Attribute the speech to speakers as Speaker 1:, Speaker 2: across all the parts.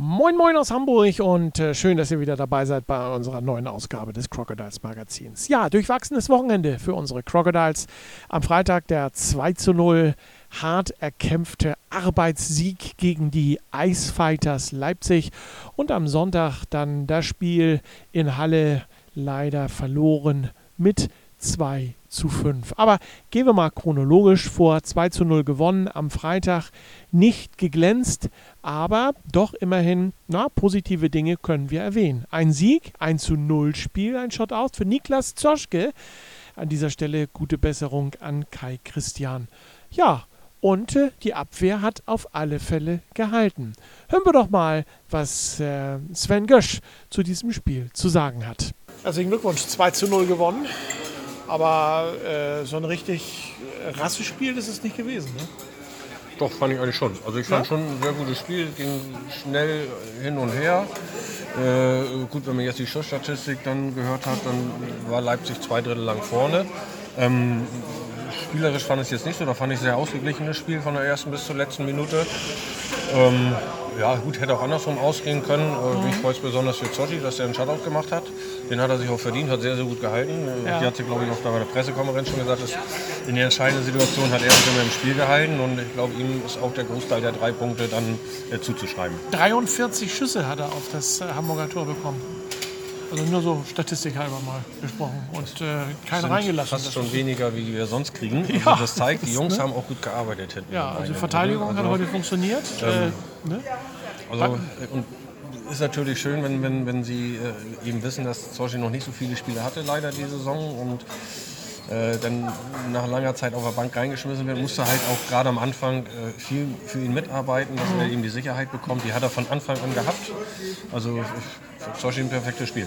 Speaker 1: Moin Moin aus Hamburg und äh, schön, dass ihr wieder dabei seid bei unserer neuen Ausgabe des Crocodiles Magazins. Ja, durchwachsenes Wochenende für unsere Crocodiles. Am Freitag der 2 zu 0 hart erkämpfte Arbeitssieg gegen die Icefighters Leipzig und am Sonntag dann das Spiel in Halle leider verloren mit 2 zu 5. Aber gehen wir mal chronologisch vor. 2 zu 0 gewonnen am Freitag. Nicht geglänzt, aber doch immerhin, na, positive Dinge können wir erwähnen. Ein Sieg, ein zu 0 Spiel, ein Shot aus für Niklas Zoschke. An dieser Stelle gute Besserung an Kai Christian. Ja, und äh, die Abwehr hat auf alle Fälle gehalten. Hören wir doch mal, was äh, Sven Gösch zu diesem Spiel zu sagen hat. Herzlichen Glückwunsch, 2 zu 0 gewonnen. Aber äh, so ein richtig Rassespiel ist es nicht gewesen. Ne?
Speaker 2: Doch, fand ich eigentlich schon. Also ich fand ja? schon ein sehr gutes Spiel, ging schnell hin und her. Äh, gut, wenn man jetzt die Schussstatistik dann gehört hat, dann war Leipzig zwei Drittel lang vorne. Ähm, spielerisch fand ich es jetzt nicht so, da fand ich sehr ausgeglichenes Spiel von der ersten bis zur letzten Minute. Ähm, ja, gut, hätte auch andersrum ausgehen können. Mhm. Mich freut es besonders für Zotti, dass er einen Shutout gemacht hat. Den hat er sich auch verdient, hat sehr, sehr gut gehalten. Ja. Die hat sie, glaube ich, auch bei der Pressekonferenz schon gesagt, dass in der entscheidenden Situation hat er sich immer im Spiel gehalten. Und ich glaube, ihm ist auch der Großteil der drei Punkte dann äh, zuzuschreiben.
Speaker 1: 43 Schüsse hat er auf das äh, Hamburger Tor bekommen. Also nur so statistikhalber mal gesprochen und äh, keinen reingelassen.
Speaker 2: Fast schon weniger, wie wir sonst kriegen. Also ja, das zeigt, die Jungs ne? haben auch gut gearbeitet.
Speaker 1: Ja, also die Verteidigung also, hat heute funktioniert. Ähm,
Speaker 2: äh, ne? Also, und ist natürlich schön, wenn, wenn, wenn sie äh, eben wissen, dass Zorchi noch nicht so viele Spiele hatte, leider die Saison. Und äh, dann nach langer Zeit auf der Bank reingeschmissen wird, musste halt auch gerade am Anfang äh, viel für ihn mitarbeiten, dass er eben die Sicherheit bekommt. Die hat er von Anfang an gehabt. Also Zoshi ein perfektes Spiel.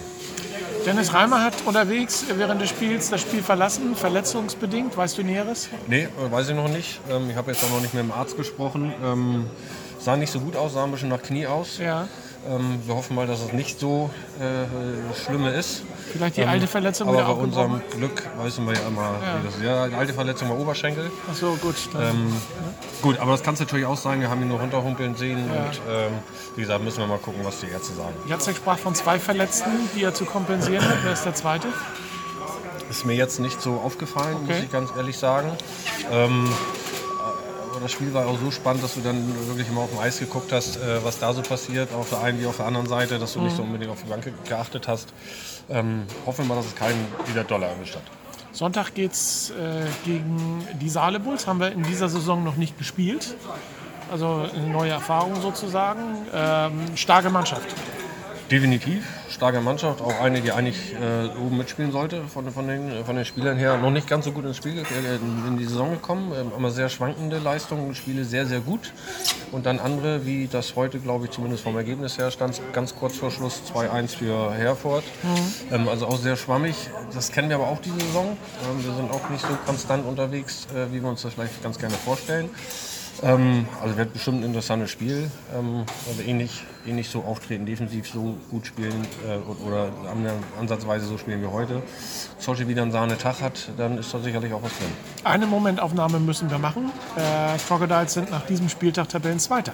Speaker 1: Dennis Reimer hat unterwegs während des Spiels das Spiel verlassen, verletzungsbedingt. Weißt du Näheres?
Speaker 2: Nee, äh, weiß ich noch nicht. Ähm, ich habe jetzt auch noch nicht mit dem Arzt gesprochen. Ähm, sah nicht so gut aus, sah ein bisschen nach Knie aus.
Speaker 1: Ja.
Speaker 2: Ähm, wir hoffen mal, dass es nicht so äh, Schlimme ist.
Speaker 1: Vielleicht die ähm, alte Verletzung
Speaker 2: aber wieder bei unserem Glück wissen wir ja immer, ja. wie das ist. Ja, die alte Verletzung war Oberschenkel.
Speaker 1: Ach so, gut.
Speaker 2: Ähm. Gut, aber das kann es natürlich auch sein. Wir haben ihn nur runterhumpeln sehen. Ja. Und ähm, wie gesagt, müssen wir mal gucken, was die Ärzte sagen.
Speaker 1: Jacek sprach von zwei Verletzten, die er zu kompensieren hat. Wer ist der zweite?
Speaker 2: Ist mir jetzt nicht so aufgefallen, okay. muss ich ganz ehrlich sagen. Das Spiel war auch so spannend, dass du dann wirklich immer auf dem Eis geguckt hast, äh, was da so passiert, auf der einen wie auf der anderen Seite, dass du mhm. nicht so unbedingt auf die Bank geachtet hast. Ähm, hoffen wir mal, dass es keinen wieder Dollar erwischt hat.
Speaker 1: Sonntag geht es äh, gegen die Saale Bulls. Haben wir in dieser Saison noch nicht gespielt. Also eine neue Erfahrung sozusagen. Ähm, starke Mannschaft.
Speaker 2: Definitiv starke Mannschaft, auch eine, die eigentlich äh, oben mitspielen sollte von, von, den, von den Spielern her. Noch nicht ganz so gut ins Spiel äh, in, in die Saison gekommen, äh, aber sehr schwankende Leistungen, Spiele sehr, sehr gut. Und dann andere, wie das heute, glaube ich, zumindest vom Ergebnis her stand, ganz kurz vor Schluss 2-1 für Herford. Mhm. Ähm, also auch sehr schwammig. Das kennen wir aber auch diese Saison. Ähm, wir sind auch nicht so konstant unterwegs, äh, wie wir uns das vielleicht ganz gerne vorstellen. Ähm, also wird bestimmt ein interessantes Spiel. Ähm, also ähnlich, ähnlich so auftreten, defensiv so gut spielen äh, oder ansatzweise so spielen wie heute. Solche wieder einen Sahne-Tag hat, dann ist da sicherlich auch was drin.
Speaker 1: Eine Momentaufnahme müssen wir machen. Äh, Crocodiles sind nach diesem Spieltag Tabellenzweiter.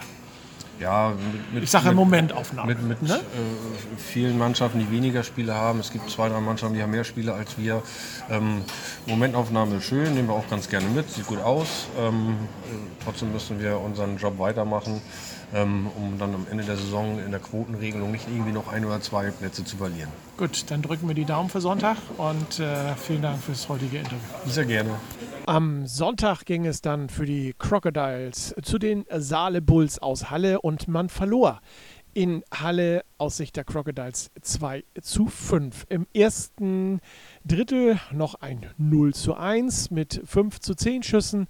Speaker 2: Ja,
Speaker 1: mit, ich sage Momentaufnahme.
Speaker 2: Mit, mit ne? äh, vielen Mannschaften, die weniger Spiele haben. Es gibt zwei, drei Mannschaften, die haben mehr Spiele als wir. Ähm, Momentaufnahme ist schön, nehmen wir auch ganz gerne mit, sieht gut aus. Ähm, äh, trotzdem müssen wir unseren Job weitermachen, um dann am Ende der Saison in der Quotenregelung nicht irgendwie noch ein oder zwei Plätze zu verlieren.
Speaker 1: Gut, dann drücken wir die Daumen für Sonntag und äh, vielen Dank fürs heutige Interview.
Speaker 2: Sehr gerne.
Speaker 1: Am Sonntag ging es dann für die Crocodiles zu den Saale Bulls aus Halle und man verlor in Halle aus Sicht der Crocodiles 2 zu 5. Im ersten Drittel noch ein 0 zu 1 mit 5 zu 10 Schüssen.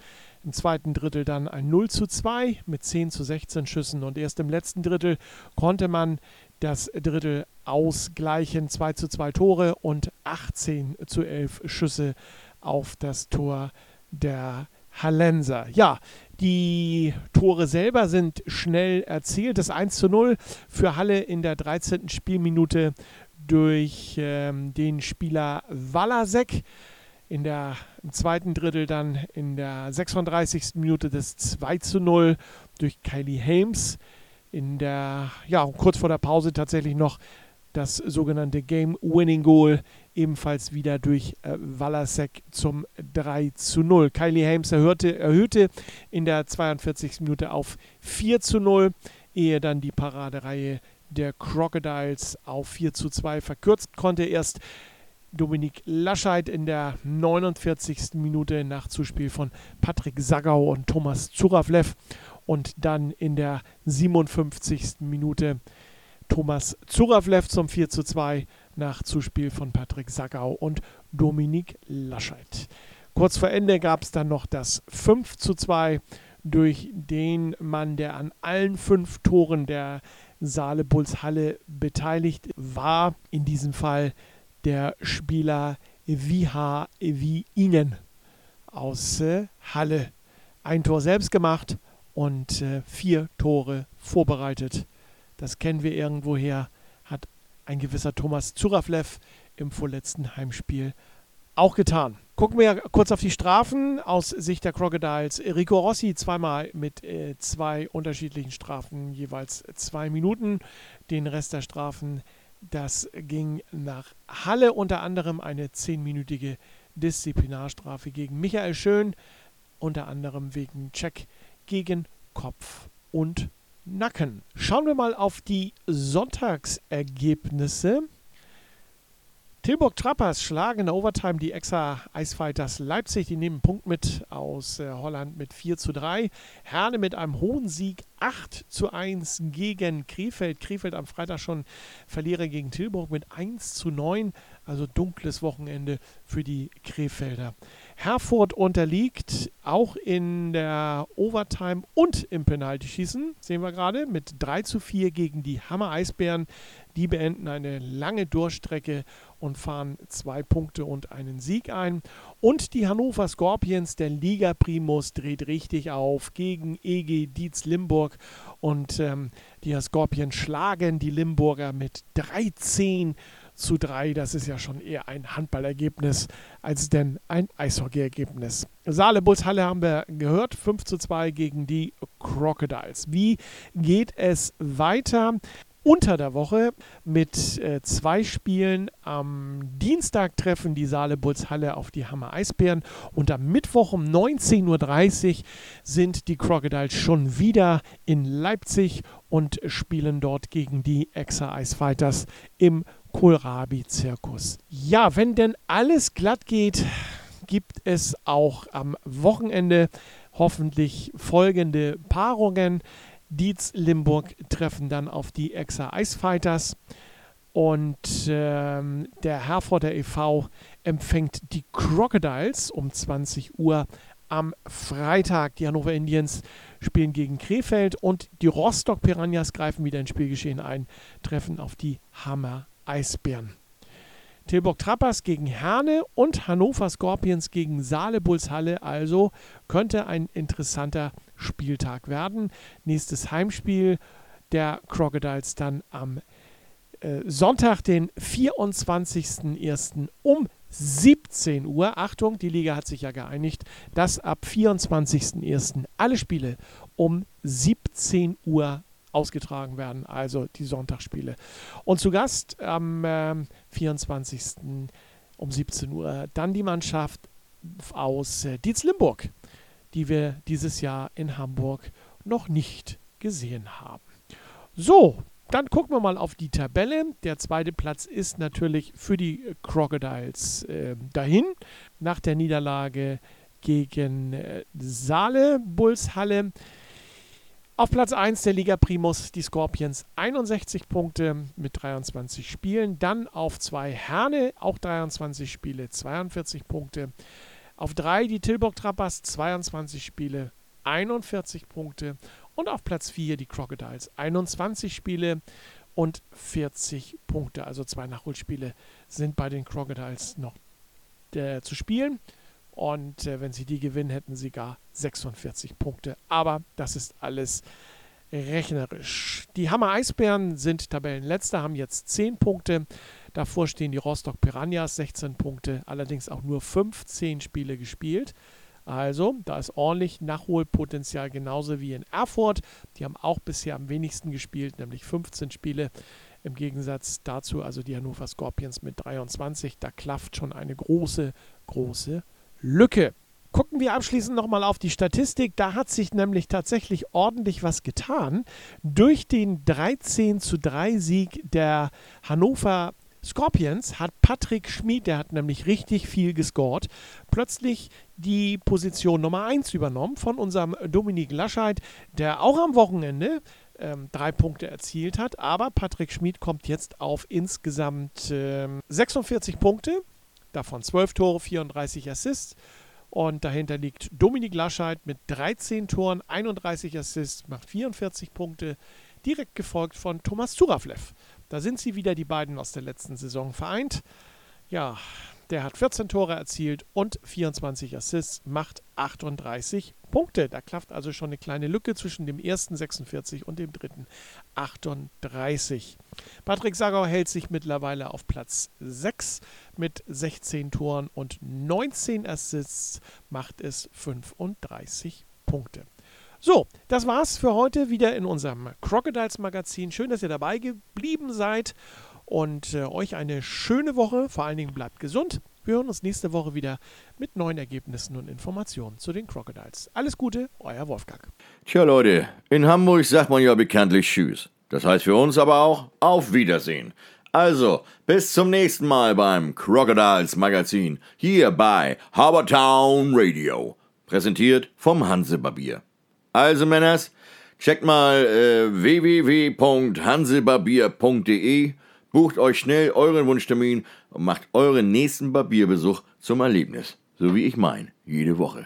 Speaker 1: Im zweiten Drittel dann ein 0 zu 2 mit 10 zu 16 Schüssen und erst im letzten Drittel konnte man das Drittel ausgleichen. 2 zu 2 Tore und 18 zu 11 Schüsse auf das Tor der Hallenser. Ja, die Tore selber sind schnell erzielt. Das 1 zu 0 für Halle in der 13. Spielminute durch ähm, den Spieler Walasek. In der im zweiten Drittel dann in der 36. Minute das 2 zu 0 durch Kylie Hames. In der, ja, kurz vor der Pause tatsächlich noch das sogenannte Game-Winning Goal, ebenfalls wieder durch äh, Walasek zum 3 zu 0. Kylie Hames erhöhte, erhöhte in der 42. Minute auf 4 zu 0, ehe dann die Paradereihe der Crocodiles auf 4 zu 2 verkürzt konnte. Erst Dominik Lascheid in der 49. Minute nach Zuspiel von Patrick Sagau und Thomas Zuravlev und dann in der 57. Minute Thomas Zuravlev zum 4 zu 2 nach Zuspiel von Patrick Sagau und Dominik Lascheid. Kurz vor Ende gab es dann noch das 5 zu 2 durch den Mann, der an allen fünf Toren der Saale Bulls Halle beteiligt war. In diesem Fall der Spieler Viha wie Ihnen aus äh, Halle. Ein Tor selbst gemacht und äh, vier Tore vorbereitet. Das kennen wir irgendwoher, hat ein gewisser Thomas Zuraflev im vorletzten Heimspiel auch getan. Gucken wir kurz auf die Strafen aus Sicht der Crocodiles. Rico Rossi zweimal mit äh, zwei unterschiedlichen Strafen, jeweils zwei Minuten. Den Rest der Strafen, das ging nach Halle, unter anderem eine zehnminütige Disziplinarstrafe gegen Michael Schön, unter anderem wegen Check gegen Kopf und Nacken. Schauen wir mal auf die Sonntagsergebnisse. Tilburg Trappers schlagen in der Overtime die Exa Eisfighters Leipzig. Die nehmen Punkt mit aus äh, Holland mit 4 zu 3. Herne mit einem hohen Sieg 8 zu 1 gegen Krefeld. Krefeld am Freitag schon Verlierer gegen Tilburg mit 1 zu 9. Also dunkles Wochenende für die Krefelder. Herford unterliegt auch in der Overtime und im Penaltyschießen, sehen wir gerade, mit 3 zu 4 gegen die Hammer Eisbären. Die beenden eine lange Durchstrecke und fahren zwei Punkte und einen Sieg ein. Und die Hannover Scorpions, der Liga Primus, dreht richtig auf gegen EG Dietz Limburg. Und ähm, die Scorpions schlagen die Limburger mit 13 zu 3. Das ist ja schon eher ein Handballergebnis als denn ein Eishockeyergebnis. Saale Bulls Halle haben wir gehört, 5 zu 2 gegen die Crocodiles. Wie geht es weiter? unter der Woche mit äh, zwei Spielen. Am Dienstag treffen die Saale Bulls Halle auf die Hammer Eisbären und am Mittwoch um 19.30 Uhr sind die Crocodiles schon wieder in Leipzig und spielen dort gegen die Exa Ice Fighters im Kohlrabi-Zirkus. Ja, wenn denn alles glatt geht, gibt es auch am Wochenende hoffentlich folgende Paarungen. Dietz Limburg treffen dann auf die Exa Ice Fighters. Und ähm, der Herforder e.V. empfängt die Crocodiles um 20 Uhr am Freitag. Die Hannover Indians spielen gegen Krefeld und die Rostock Piranhas greifen wieder ins Spielgeschehen ein, treffen auf die Hammer Eisbären. Tilburg Trappers gegen Herne und Hannover Scorpions gegen Saale Bulls Halle. Also könnte ein interessanter Spieltag werden. Nächstes Heimspiel der Crocodiles dann am äh, Sonntag, den 24.01. um 17 Uhr. Achtung, die Liga hat sich ja geeinigt, dass ab 24.01. alle Spiele um 17 Uhr ausgetragen werden, also die Sonntagsspiele. Und zu Gast am äh, 24. um 17 Uhr dann die Mannschaft aus äh, Dietz Limburg, die wir dieses Jahr in Hamburg noch nicht gesehen haben. So, dann gucken wir mal auf die Tabelle. Der zweite Platz ist natürlich für die Crocodiles äh, dahin. Nach der Niederlage gegen äh, Saale Bulls Halle auf Platz 1 der Liga Primus die Scorpions 61 Punkte mit 23 Spielen. Dann auf 2 Herne, auch 23 Spiele, 42 Punkte. Auf 3 die Tilburg Trappers, 22 Spiele, 41 Punkte. Und auf Platz 4 die Crocodiles, 21 Spiele 41 Punkte. Also zwei Nachholspiele sind bei den Crocodiles noch äh, zu spielen. Und äh, wenn sie die gewinnen, hätten sie gar 46 Punkte. Aber das ist alles rechnerisch. Die Hammer Eisbären sind Tabellenletzter, haben jetzt 10 Punkte. Davor stehen die Rostock Piranhas, 16 Punkte, allerdings auch nur 15 Spiele gespielt. Also, da ist ordentlich Nachholpotenzial, genauso wie in Erfurt. Die haben auch bisher am wenigsten gespielt, nämlich 15 Spiele. Im Gegensatz dazu, also die Hannover Scorpions mit 23, da klafft schon eine große, große Lücke. Gucken wir abschließend nochmal auf die Statistik. Da hat sich nämlich tatsächlich ordentlich was getan. Durch den 13 zu 3 Sieg der Hannover Scorpions hat Patrick Schmid, der hat nämlich richtig viel gescored, plötzlich die Position Nummer 1 übernommen von unserem Dominik Lascheid, der auch am Wochenende ähm, drei Punkte erzielt hat. Aber Patrick Schmid kommt jetzt auf insgesamt ähm, 46 Punkte, davon 12 Tore, 34 Assists. Und dahinter liegt Dominik Lascheid mit 13 Toren, 31 Assists, macht 44 Punkte, direkt gefolgt von Thomas Zuraflev da sind sie wieder, die beiden aus der letzten Saison vereint. Ja, der hat 14 Tore erzielt und 24 Assists, macht 38 Punkte. Da klafft also schon eine kleine Lücke zwischen dem ersten 46 und dem dritten 38. Patrick Sagau hält sich mittlerweile auf Platz 6 mit 16 Toren und 19 Assists, macht es 35 Punkte. So, das war's für heute wieder in unserem Crocodiles Magazin. Schön, dass ihr dabei geblieben seid und äh, euch eine schöne Woche. Vor allen Dingen bleibt gesund. Wir hören uns nächste Woche wieder mit neuen Ergebnissen und Informationen zu den Crocodiles. Alles Gute, euer Wolfgang.
Speaker 3: Tja, Leute, in Hamburg sagt man ja bekanntlich Tschüss. Das heißt für uns aber auch Auf Wiedersehen. Also, bis zum nächsten Mal beim Crocodiles Magazin hier bei Harbortown Radio. Präsentiert vom Hansebarbier. Also, Männers, checkt mal äh, www.hansebarbier.de, bucht euch schnell euren Wunschtermin und macht euren nächsten Barbierbesuch zum Erlebnis. So wie ich mein, jede Woche.